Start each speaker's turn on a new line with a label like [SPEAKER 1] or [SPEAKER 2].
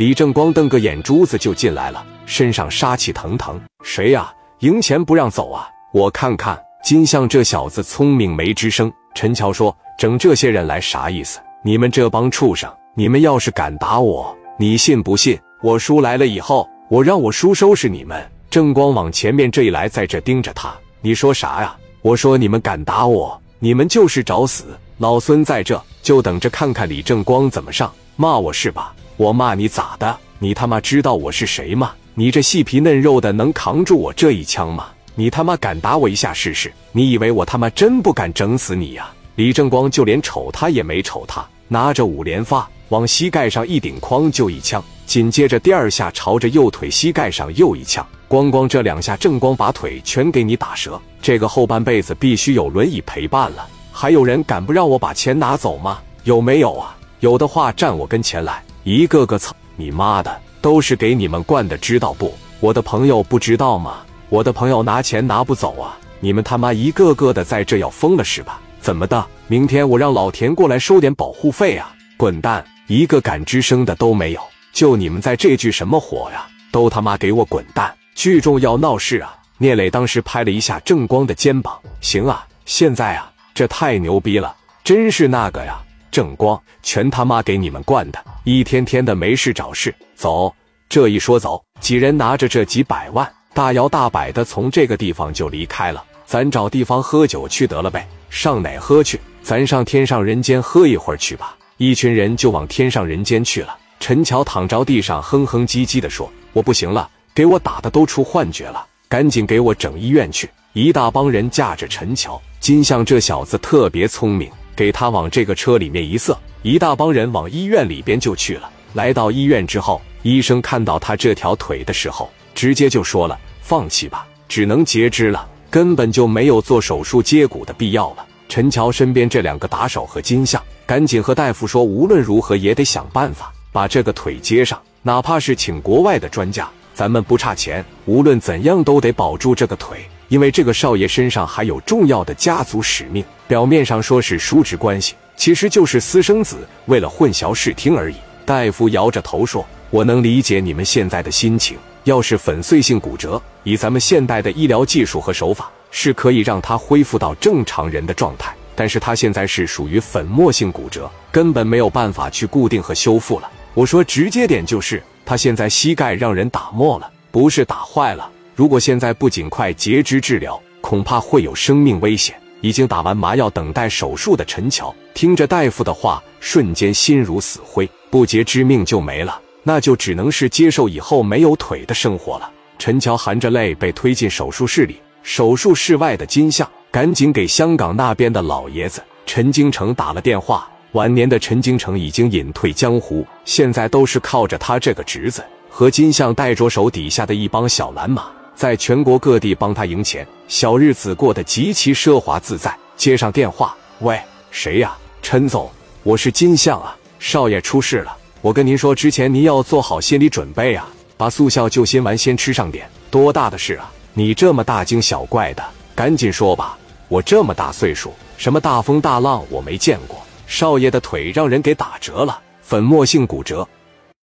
[SPEAKER 1] 李正光瞪个眼珠子就进来了，身上杀气腾腾。谁呀？赢钱不让走啊！我看看。金相这小子聪明没吱声。陈乔说：“整这些人来啥意思？你们这帮畜生！你们要是敢打我，你信不信？我叔来了以后，我让我叔收拾你们。”正光往前面这一来，在这盯着他。你说啥呀？我说你们敢打我，你们就是找死！老孙在这，就等着看看李正光怎么上。骂我是吧？我骂你咋的？你他妈知道我是谁吗？你这细皮嫩肉的能扛住我这一枪吗？你他妈敢打我一下试试？你以为我他妈真不敢整死你呀？李正光就连瞅他也没瞅他，拿着五连发往膝盖上一顶，哐就一枪。紧接着第二下朝着右腿膝盖上又一枪，咣咣这两下正光把腿全给你打折。这个后半辈子必须有轮椅陪伴了。还有人敢不让我把钱拿走吗？有没有啊？有的话站我跟前来。一个个操你妈的，都是给你们惯的，知道不？我的朋友不知道吗？我的朋友拿钱拿不走啊！你们他妈一个个的在这要疯了是吧？怎么的？明天我让老田过来收点保护费啊！滚蛋！一个敢吱声的都没有，就你们在这聚什么火呀？都他妈给我滚蛋！聚众要闹事啊！聂磊当时拍了一下正光的肩膀，行啊，现在啊，这太牛逼了，真是那个呀！正光全他妈给你们惯的，一天天的没事找事。走，这一说走，几人拿着这几百万。大摇大摆的从这个地方就离开了，咱找地方喝酒去得了呗。上哪喝去？咱上天上人间喝一会儿去吧。一群人就往天上人间去了。陈乔躺着地上，哼哼唧唧的说：“我不行了，给我打的都出幻觉了，赶紧给我整医院去。”一大帮人架着陈乔，金相这小子特别聪明，给他往这个车里面一塞，一大帮人往医院里边就去了。来到医院之后，医生看到他这条腿的时候。直接就说了，放弃吧，只能截肢了，根本就没有做手术接骨的必要了。陈乔身边这两个打手和金相赶紧和大夫说，无论如何也得想办法把这个腿接上，哪怕是请国外的专家，咱们不差钱，无论怎样都得保住这个腿，因为这个少爷身上还有重要的家族使命。表面上说是叔侄关系，其实就是私生子，为了混淆视听而已。大夫摇着头说：“我能理解你们现在的心情。”要是粉碎性骨折，以咱们现代的医疗技术和手法，是可以让他恢复到正常人的状态。但是他现在是属于粉末性骨折，根本没有办法去固定和修复了。我说直接点就是，他现在膝盖让人打没了，不是打坏了。如果现在不尽快截肢治疗，恐怕会有生命危险。已经打完麻药等待手术的陈乔，听着大夫的话，瞬间心如死灰。不截肢命就没了。那就只能是接受以后没有腿的生活了。陈乔含着泪被推进手术室里，手术室外的金相赶紧给香港那边的老爷子陈京城打了电话。晚年的陈京城已经隐退江湖，现在都是靠着他这个侄子和金相带着手底下的一帮小蓝马，在全国各地帮他赢钱，小日子过得极其奢华自在。接上电话，喂，谁呀？陈总，我是金相啊，少爷出事了。我跟您说，之前您要做好心理准备啊，把速效救心丸先吃上点。多大的事啊？你这么大惊小怪的，赶紧说吧。我这么大岁数，什么大风大浪我没见过。少爷的腿让人给打折了，粉末性骨折，